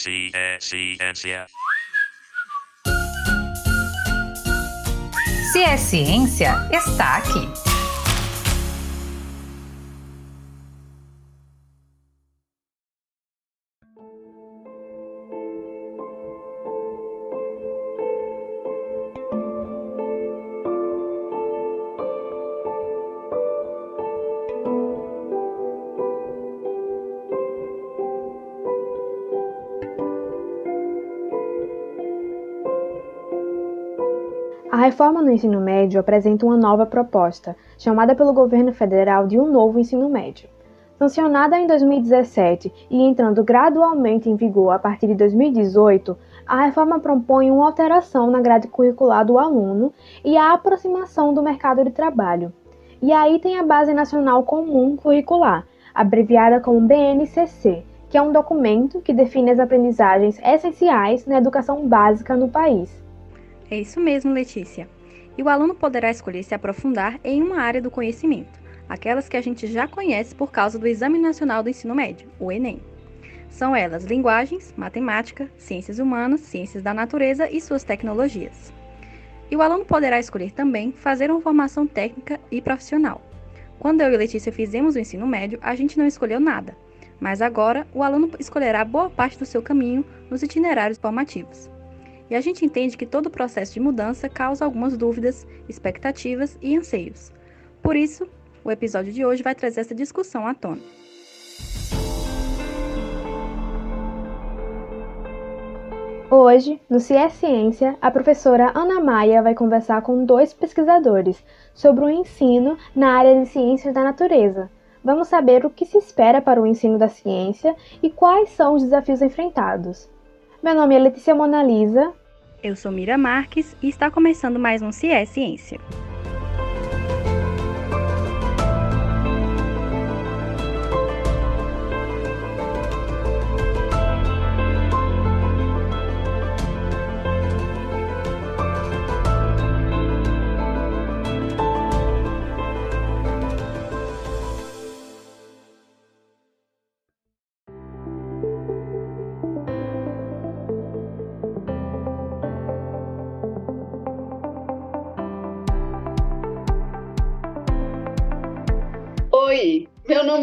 Ciência. Se é ciência, está aqui. Reforma no ensino médio apresenta uma nova proposta, chamada pelo governo federal de um novo ensino médio. Sancionada em 2017 e entrando gradualmente em vigor a partir de 2018, a reforma propõe uma alteração na grade curricular do aluno e a aproximação do mercado de trabalho. E aí tem a Base Nacional Comum Curricular, abreviada como BNCC, que é um documento que define as aprendizagens essenciais na educação básica no país. É isso mesmo, Letícia. E o aluno poderá escolher se aprofundar em uma área do conhecimento, aquelas que a gente já conhece por causa do Exame Nacional do Ensino Médio, o Enem. São elas linguagens, matemática, ciências humanas, ciências da natureza e suas tecnologias. E o aluno poderá escolher também fazer uma formação técnica e profissional. Quando eu e Letícia fizemos o ensino médio, a gente não escolheu nada, mas agora o aluno escolherá boa parte do seu caminho nos itinerários formativos. E a gente entende que todo processo de mudança causa algumas dúvidas, expectativas e anseios. Por isso, o episódio de hoje vai trazer essa discussão à tona. Hoje, no CIE Ciência, a professora Ana Maia vai conversar com dois pesquisadores sobre o ensino na área de ciências da natureza. Vamos saber o que se espera para o ensino da ciência e quais são os desafios enfrentados. Meu nome é Letícia Monalisa. Eu sou Mira Marques e está começando mais um CIE Ciência.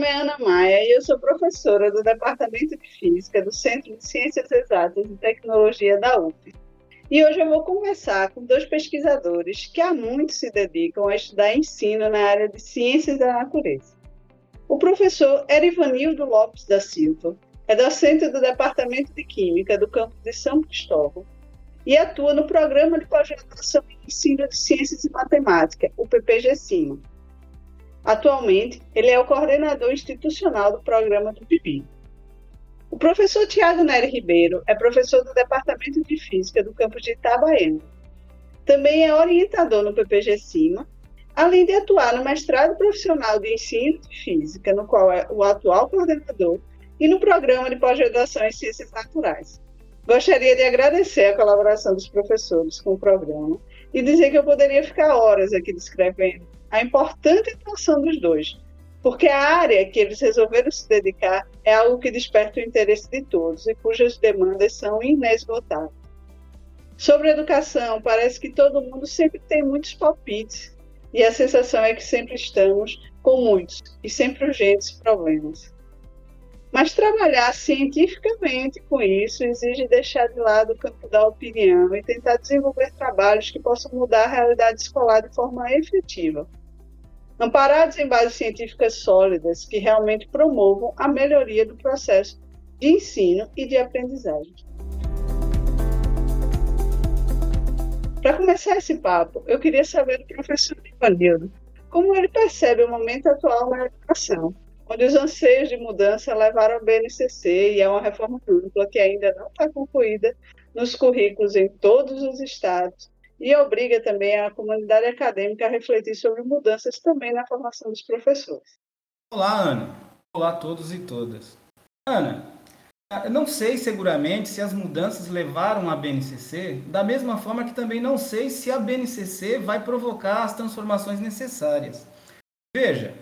É Ana Maia e eu sou professora do Departamento de Física do Centro de Ciências Exatas e Tecnologia da UF. E hoje eu vou conversar com dois pesquisadores que há muito se dedicam a estudar ensino na área de ciências da natureza. O professor Erivanildo Lopes da Silva é docente do Departamento de Química do campus de São Cristóvão e atua no Programa de Pós-Graduação em Ensino de Ciências e Matemática, o PPG-CIMA Atualmente, ele é o coordenador institucional do programa do PIB. O professor Tiago Nery Ribeiro é professor do Departamento de Física do campus de Itabaiana. Também é orientador no PPG Cima, além de atuar no mestrado profissional de ensino de física, no qual é o atual coordenador, e no programa de pós-graduação em ciências naturais. Gostaria de agradecer a colaboração dos professores com o programa e dizer que eu poderia ficar horas aqui descrevendo a importante atuação dos dois, porque a área que eles resolveram se dedicar é algo que desperta o interesse de todos e cujas demandas são inesgotáveis. Sobre educação, parece que todo mundo sempre tem muitos palpites e a sensação é que sempre estamos com muitos e sempre urgentes problemas. Mas trabalhar cientificamente com isso exige deixar de lado o campo da opinião e tentar desenvolver trabalhos que possam mudar a realidade escolar de forma efetiva amparados em bases científicas sólidas que realmente promovam a melhoria do processo de ensino e de aprendizagem. Para começar esse papo, eu queria saber do professor Ivanildo como ele percebe o momento atual na educação, onde os anseios de mudança levaram ao BNCC e é uma reforma ampla que ainda não está concluída nos currículos em todos os estados e obriga também a comunidade acadêmica a refletir sobre mudanças também na formação dos professores. Olá, Ana. Olá a todos e todas. Ana, eu não sei seguramente se as mudanças levaram a BNCC, da mesma forma que também não sei se a BNCC vai provocar as transformações necessárias. Veja,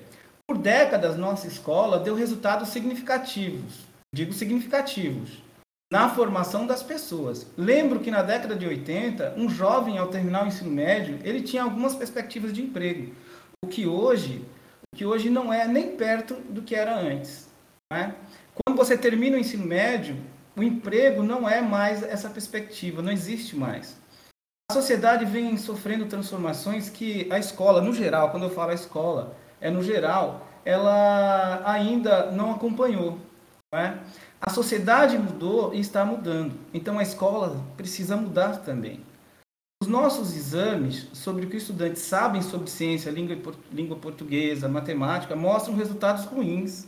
por décadas nossa escola deu resultados significativos, digo significativos, na formação das pessoas. Lembro que na década de 80, um jovem ao terminar o ensino médio, ele tinha algumas perspectivas de emprego, o que hoje, o que hoje não é nem perto do que era antes. Né? Quando você termina o ensino médio, o emprego não é mais essa perspectiva, não existe mais. A sociedade vem sofrendo transformações que a escola, no geral, quando eu falo a escola, é no geral, ela ainda não acompanhou. Não é? A sociedade mudou e está mudando. Então a escola precisa mudar também. Os nossos exames sobre o que os estudantes sabem sobre ciência, língua, língua portuguesa, matemática, mostram resultados ruins.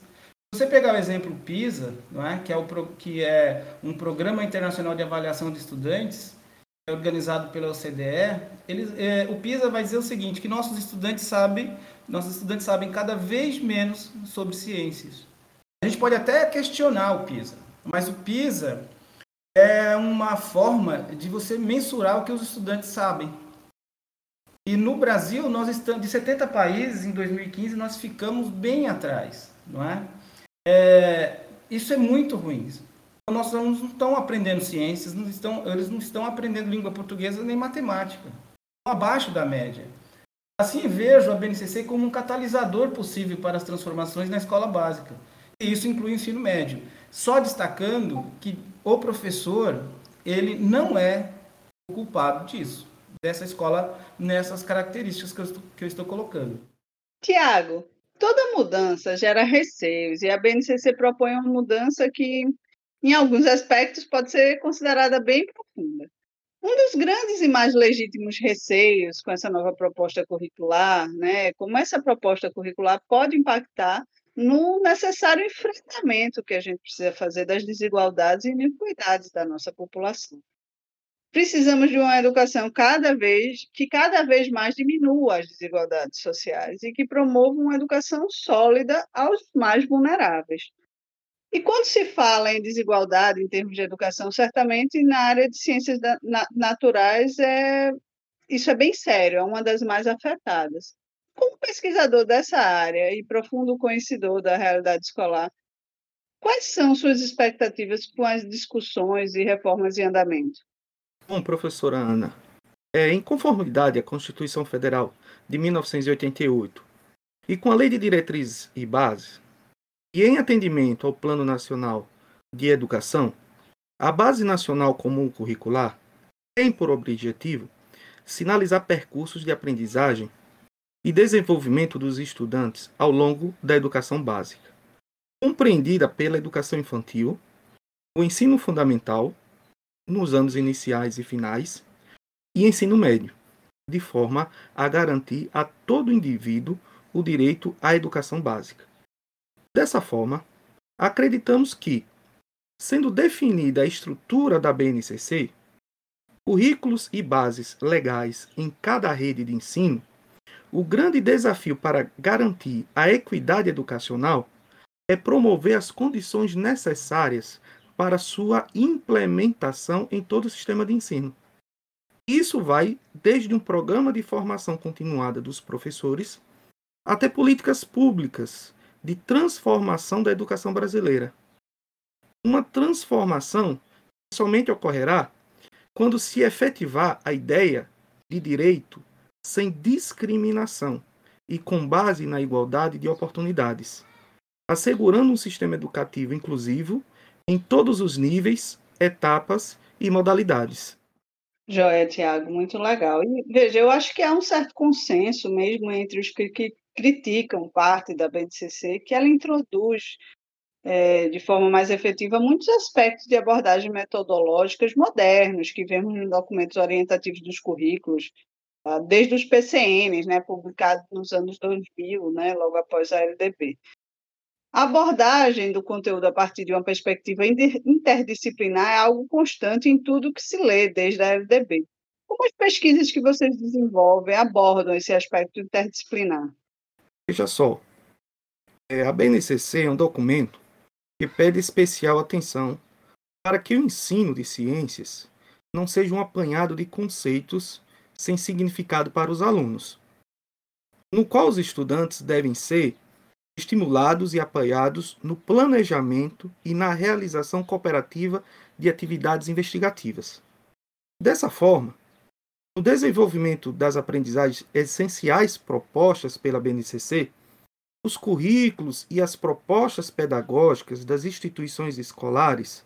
Se você pegar o exemplo PISA, é? Que, é o, que é um programa internacional de avaliação de estudantes, é organizado pela OCDE, eles, é, o PISA vai dizer o seguinte, que nossos estudantes sabem, nossos estudantes sabem cada vez menos sobre ciências. A gente pode até questionar o PISA, mas o PISA é uma forma de você mensurar o que os estudantes sabem. E no Brasil, nós estamos de 70 países em 2015, nós ficamos bem atrás, não é? é isso é muito ruim. Nossos alunos não estão aprendendo ciências, não estão, eles não estão aprendendo língua portuguesa nem matemática. Estão abaixo da média. Assim, vejo a BNCC como um catalisador possível para as transformações na escola básica. Isso inclui o ensino médio. Só destacando que o professor, ele não é o culpado disso, dessa escola, nessas características que eu estou, que eu estou colocando. Tiago, toda mudança gera receios e a BNCC propõe uma mudança que, em alguns aspectos, pode ser considerada bem profunda. Um dos grandes e mais legítimos receios com essa nova proposta curricular, né, como essa proposta curricular pode impactar no necessário enfrentamento que a gente precisa fazer das desigualdades e iniquidades da nossa população. Precisamos de uma educação cada vez que cada vez mais diminua as desigualdades sociais e que promova uma educação sólida aos mais vulneráveis. E quando se fala em desigualdade em termos de educação, certamente na área de ciências naturais é isso é bem sério, é uma das mais afetadas. Como pesquisador dessa área e profundo conhecedor da realidade escolar, quais são suas expectativas com as discussões e reformas em andamento? Bom, professora Ana, é, em conformidade à Constituição Federal de 1988 e com a Lei de Diretrizes e Bases, e em atendimento ao Plano Nacional de Educação, a Base Nacional Comum Curricular tem por objetivo sinalizar percursos de aprendizagem e desenvolvimento dos estudantes ao longo da educação básica, compreendida pela educação infantil, o ensino fundamental, nos anos iniciais e finais, e ensino médio, de forma a garantir a todo indivíduo o direito à educação básica. Dessa forma, acreditamos que, sendo definida a estrutura da BNCC, currículos e bases legais em cada rede de ensino o grande desafio para garantir a equidade educacional é promover as condições necessárias para sua implementação em todo o sistema de ensino. Isso vai desde um programa de formação continuada dos professores até políticas públicas de transformação da educação brasileira. Uma transformação somente ocorrerá quando se efetivar a ideia de direito sem discriminação e com base na igualdade de oportunidades, assegurando um sistema educativo inclusivo em todos os níveis, etapas e modalidades. Joia, Tiago, muito legal. E veja, eu acho que há um certo consenso mesmo entre os que, que criticam parte da BNCC que ela introduz é, de forma mais efetiva muitos aspectos de abordagem metodológicas modernos que vemos nos documentos orientativos dos currículos? Desde os PCNs, né, publicados nos anos 2000, né, logo após a LDB. A abordagem do conteúdo a partir de uma perspectiva interdisciplinar é algo constante em tudo que se lê desde a LDB. Como as pesquisas que vocês desenvolvem abordam esse aspecto interdisciplinar? Veja só, é, a BNCC é um documento que pede especial atenção para que o ensino de ciências não seja um apanhado de conceitos sem significado para os alunos, no qual os estudantes devem ser estimulados e apoiados no planejamento e na realização cooperativa de atividades investigativas. Dessa forma, no desenvolvimento das aprendizagens essenciais propostas pela BNCC, os currículos e as propostas pedagógicas das instituições escolares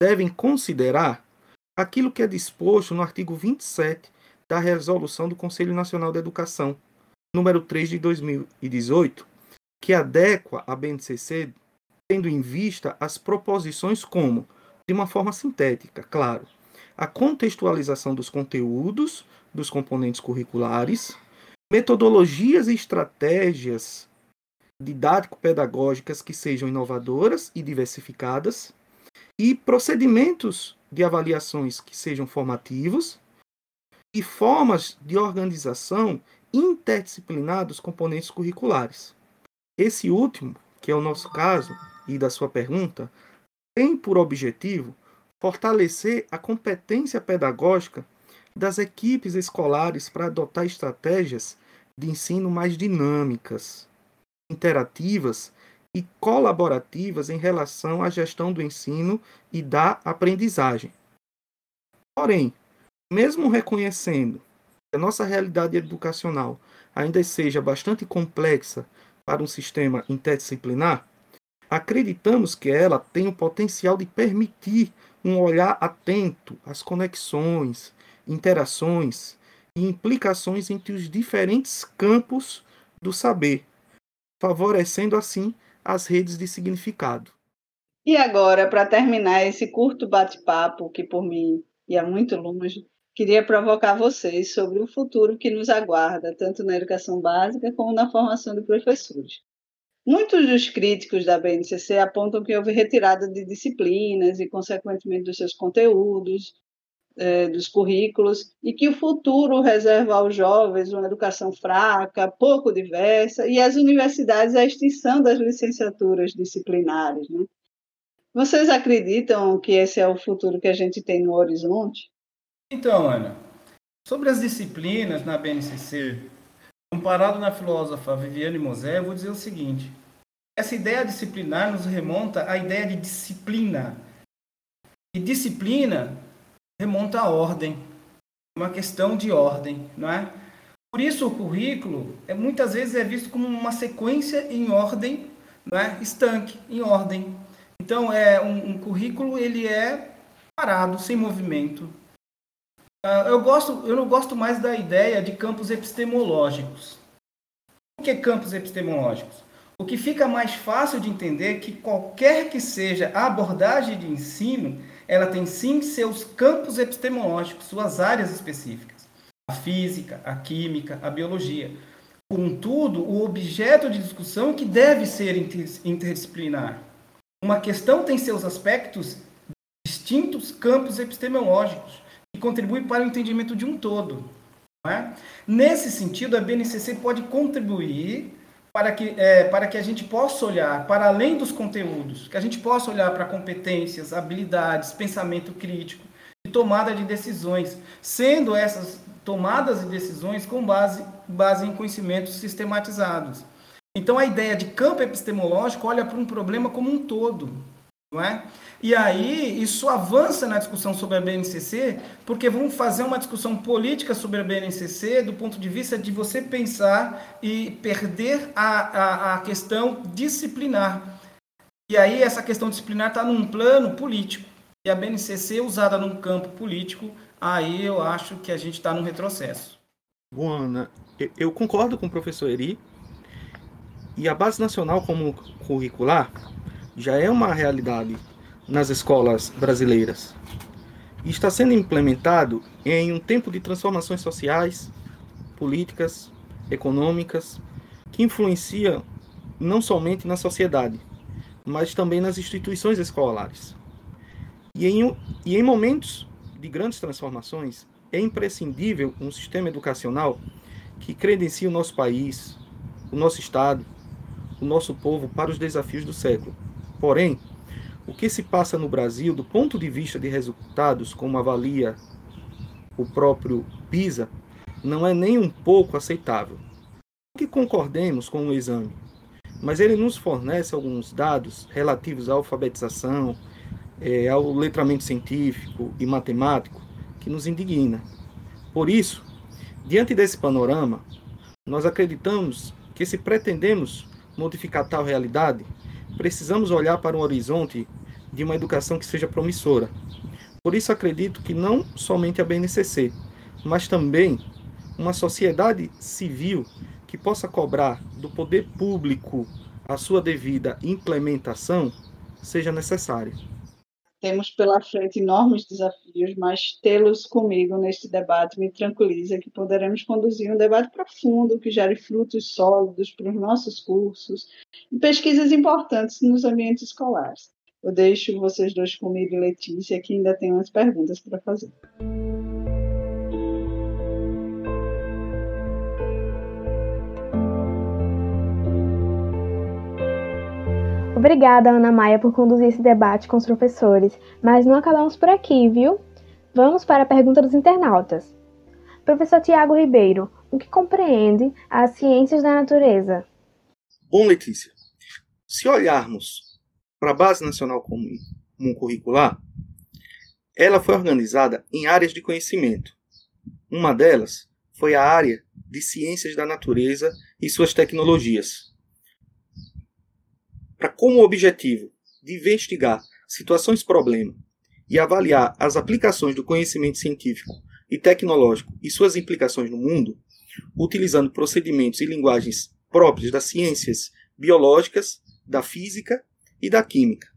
devem considerar aquilo que é disposto no artigo 27 da Resolução do Conselho Nacional da Educação, número 3 de 2018, que adequa a BNCC tendo em vista as proposições como, de uma forma sintética, claro, a contextualização dos conteúdos dos componentes curriculares, metodologias e estratégias didático-pedagógicas que sejam inovadoras e diversificadas, e procedimentos de avaliações que sejam formativos e formas de organização interdisciplinar dos componentes curriculares. Esse último, que é o nosso caso e da sua pergunta, tem por objetivo fortalecer a competência pedagógica das equipes escolares para adotar estratégias de ensino mais dinâmicas, interativas e colaborativas em relação à gestão do ensino e da aprendizagem. Porém, mesmo reconhecendo que a nossa realidade educacional ainda seja bastante complexa para um sistema interdisciplinar, acreditamos que ela tem o potencial de permitir um olhar atento às conexões, interações e implicações entre os diferentes campos do saber, favorecendo assim as redes de significado. E agora, para terminar esse curto bate-papo, que por mim ia muito longe, queria provocar vocês sobre o futuro que nos aguarda, tanto na educação básica como na formação de professores. Muitos dos críticos da BNCC apontam que houve retirada de disciplinas e, consequentemente, dos seus conteúdos, eh, dos currículos, e que o futuro reserva aos jovens uma educação fraca, pouco diversa, e às universidades a extinção das licenciaturas disciplinares. Né? Vocês acreditam que esse é o futuro que a gente tem no horizonte? Então, Ana, sobre as disciplinas na BNCC, comparado na filósofa Viviane Mosé, eu vou dizer o seguinte: essa ideia disciplinar nos remonta à ideia de disciplina. E disciplina remonta à ordem, uma questão de ordem, não é? Por isso o currículo é muitas vezes é visto como uma sequência em ordem, não é? Estanque, em ordem. Então é um, um currículo ele é parado, sem movimento, eu, gosto, eu não gosto mais da ideia de campos epistemológicos. O que é campos epistemológicos? O que fica mais fácil de entender é que qualquer que seja a abordagem de ensino, ela tem sim seus campos epistemológicos, suas áreas específicas. A física, a química, a biologia. Contudo, o objeto de discussão que deve ser interdisciplinar. Uma questão tem seus aspectos distintos campos epistemológicos que contribui para o entendimento de um todo. É? Nesse sentido, a BNCC pode contribuir para que, é, para que a gente possa olhar para além dos conteúdos, que a gente possa olhar para competências, habilidades, pensamento crítico e tomada de decisões, sendo essas tomadas de decisões com base, base em conhecimentos sistematizados. Então, a ideia de campo epistemológico olha para um problema como um todo. Não é? E aí, isso avança na discussão sobre a BNCC, porque vamos fazer uma discussão política sobre a BNCC do ponto de vista de você pensar e perder a, a, a questão disciplinar. E aí, essa questão disciplinar está num plano político. E a BNCC usada num campo político, aí eu acho que a gente está num retrocesso. Bom, Ana, eu concordo com o professor Eri. E a Base Nacional como curricular já é uma realidade nas escolas brasileiras e está sendo implementado em um tempo de transformações sociais, políticas, econômicas, que influenciam não somente na sociedade, mas também nas instituições escolares. E em, e em momentos de grandes transformações, é imprescindível um sistema educacional que credencie o nosso país, o nosso Estado, o nosso povo para os desafios do século. Porém, o que se passa no Brasil, do ponto de vista de resultados, como avalia o próprio PISA, não é nem um pouco aceitável. Que concordemos com o exame, mas ele nos fornece alguns dados relativos à alfabetização, é, ao letramento científico e matemático que nos indigna. Por isso, diante desse panorama, nós acreditamos que se pretendemos modificar tal realidade, precisamos olhar para um horizonte de uma educação que seja promissora. Por isso acredito que não somente a BNCC, mas também uma sociedade civil que possa cobrar do poder público a sua devida implementação seja necessária. Temos pela frente enormes desafios, mas tê-los comigo neste debate me tranquiliza que poderemos conduzir um debate profundo que gere frutos sólidos para os nossos cursos e pesquisas importantes nos ambientes escolares. Eu deixo vocês dois comigo e Letícia, que ainda tem umas perguntas para fazer. Obrigada, Ana Maia, por conduzir esse debate com os professores, mas não acabamos por aqui, viu? Vamos para a pergunta dos internautas. Professor Tiago Ribeiro, o que compreende as ciências da natureza? Bom, Letícia, se olharmos para a Base Nacional Comum Curricular, ela foi organizada em áreas de conhecimento. Uma delas foi a área de ciências da natureza e suas tecnologias para como objetivo de investigar situações problema e avaliar as aplicações do conhecimento científico e tecnológico e suas implicações no mundo, utilizando procedimentos e linguagens próprias das ciências biológicas, da física e da química.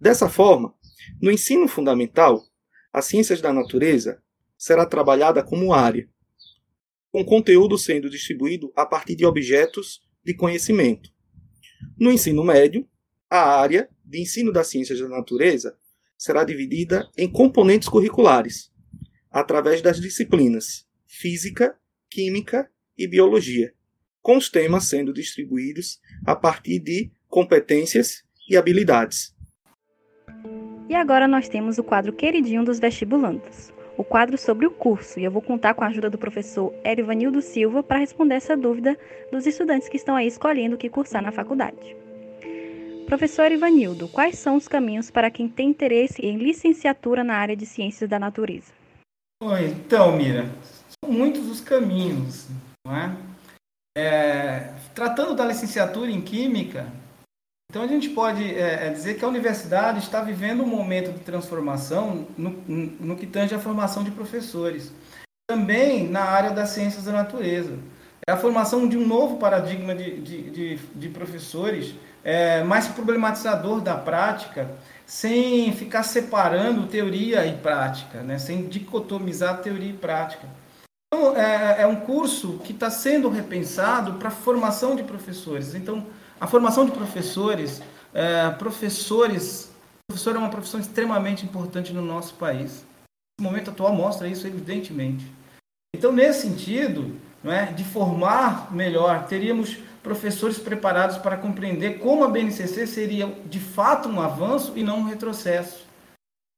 Dessa forma, no ensino fundamental, as ciências da natureza será trabalhada como área, com conteúdo sendo distribuído a partir de objetos de conhecimento, no ensino médio, a área de ensino das ciências da natureza será dividida em componentes curriculares, através das disciplinas Física, Química e Biologia, com os temas sendo distribuídos a partir de competências e habilidades. E agora nós temos o quadro queridinho dos vestibulandos, o quadro sobre o curso, e eu vou contar com a ajuda do professor Erivanildo Silva para responder essa dúvida dos estudantes que estão aí escolhendo o que cursar na faculdade. Professor Ivanildo, quais são os caminhos para quem tem interesse em licenciatura na área de ciências da natureza? Então, Mira, são muitos os caminhos, não é? é tratando da licenciatura em Química, então a gente pode é, é, dizer que a universidade está vivendo um momento de transformação no, no que tange a formação de professores. Também na área das ciências da natureza. É a formação de um novo paradigma de, de, de, de professores é, mais problematizador da prática, sem ficar separando teoria e prática, né? sem dicotomizar teoria e prática. Então, é, é um curso que está sendo repensado para a formação de professores. Então, a formação de professores, é, professores, professor é uma profissão extremamente importante no nosso país. O momento atual mostra isso evidentemente. Então, nesse sentido, é, de formar melhor, teríamos professores preparados para compreender como a BNCC seria de fato um avanço e não um retrocesso.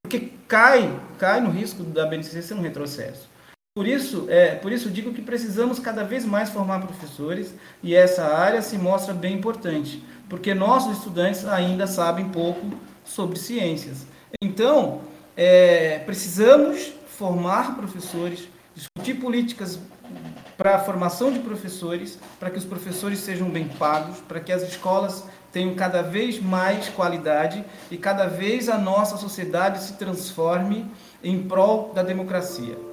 Porque cai, cai no risco da BNCC ser um retrocesso. Por isso, é, por isso digo que precisamos cada vez mais formar professores e essa área se mostra bem importante, porque nossos estudantes ainda sabem pouco sobre ciências. Então, é, precisamos formar professores, discutir políticas para a formação de professores, para que os professores sejam bem pagos, para que as escolas tenham cada vez mais qualidade e cada vez a nossa sociedade se transforme em prol da democracia.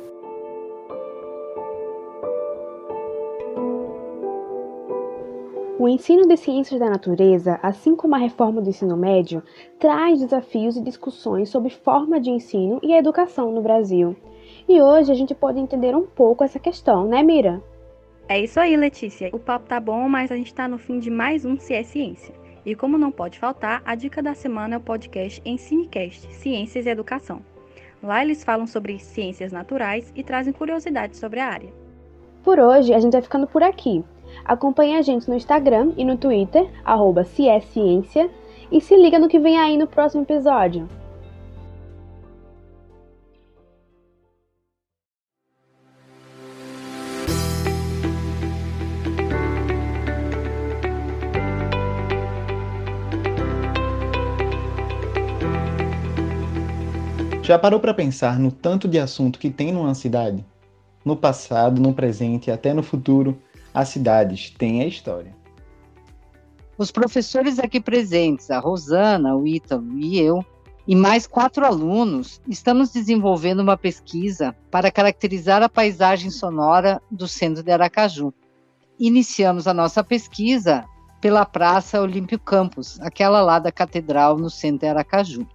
O ensino de ciências da natureza, assim como a reforma do ensino médio, traz desafios e discussões sobre forma de ensino e educação no Brasil. E hoje a gente pode entender um pouco essa questão, né, Mira? É isso aí, Letícia. O papo tá bom, mas a gente está no fim de mais um Se é Ciência. E como não pode faltar, a dica da semana é o podcast Ensinecast, Ciências e Educação. Lá eles falam sobre ciências naturais e trazem curiosidades sobre a área. Por hoje, a gente vai ficando por aqui. Acompanhe a gente no Instagram e no Twitter, arroba Ciência, e se liga no que vem aí no próximo episódio. Já parou para pensar no tanto de assunto que tem numa cidade? No passado, no presente e até no futuro, as cidades têm a história. Os professores aqui presentes, a Rosana, o Ítalo e eu, e mais quatro alunos, estamos desenvolvendo uma pesquisa para caracterizar a paisagem sonora do centro de Aracaju. Iniciamos a nossa pesquisa pela Praça Olímpio Campos, aquela lá da Catedral no centro de Aracaju.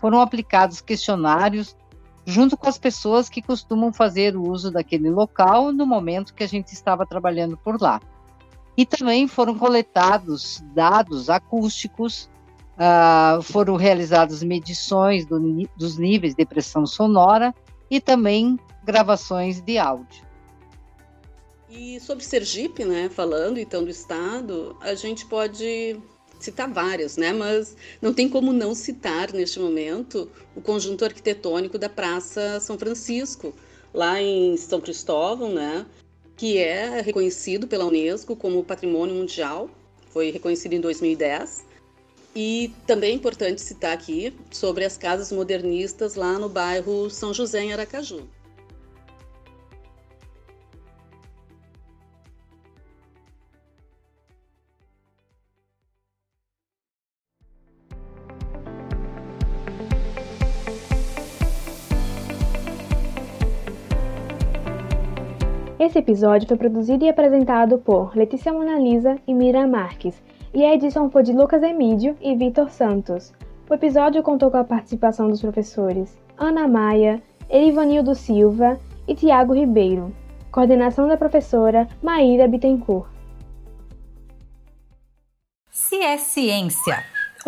Foram aplicados questionários junto com as pessoas que costumam fazer o uso daquele local no momento que a gente estava trabalhando por lá. E também foram coletados dados acústicos Uh, foram realizadas medições do, dos níveis de pressão sonora e também gravações de áudio. E sobre Sergipe, né, falando então do estado, a gente pode citar várias, né, mas não tem como não citar neste momento o conjunto arquitetônico da Praça São Francisco, lá em São Cristóvão, né, que é reconhecido pela Unesco como Patrimônio Mundial, foi reconhecido em 2010 e também é importante citar aqui sobre as casas modernistas lá no bairro São José, em Aracaju. Episódio foi produzido e apresentado por Letícia Monalisa e Mira Marques e a edição foi de Lucas Emídio e Vitor Santos. O episódio contou com a participação dos professores Ana Maia, Erivanildo Silva e Tiago Ribeiro. Coordenação da professora Maíra Bittencourt. Se é Ciência,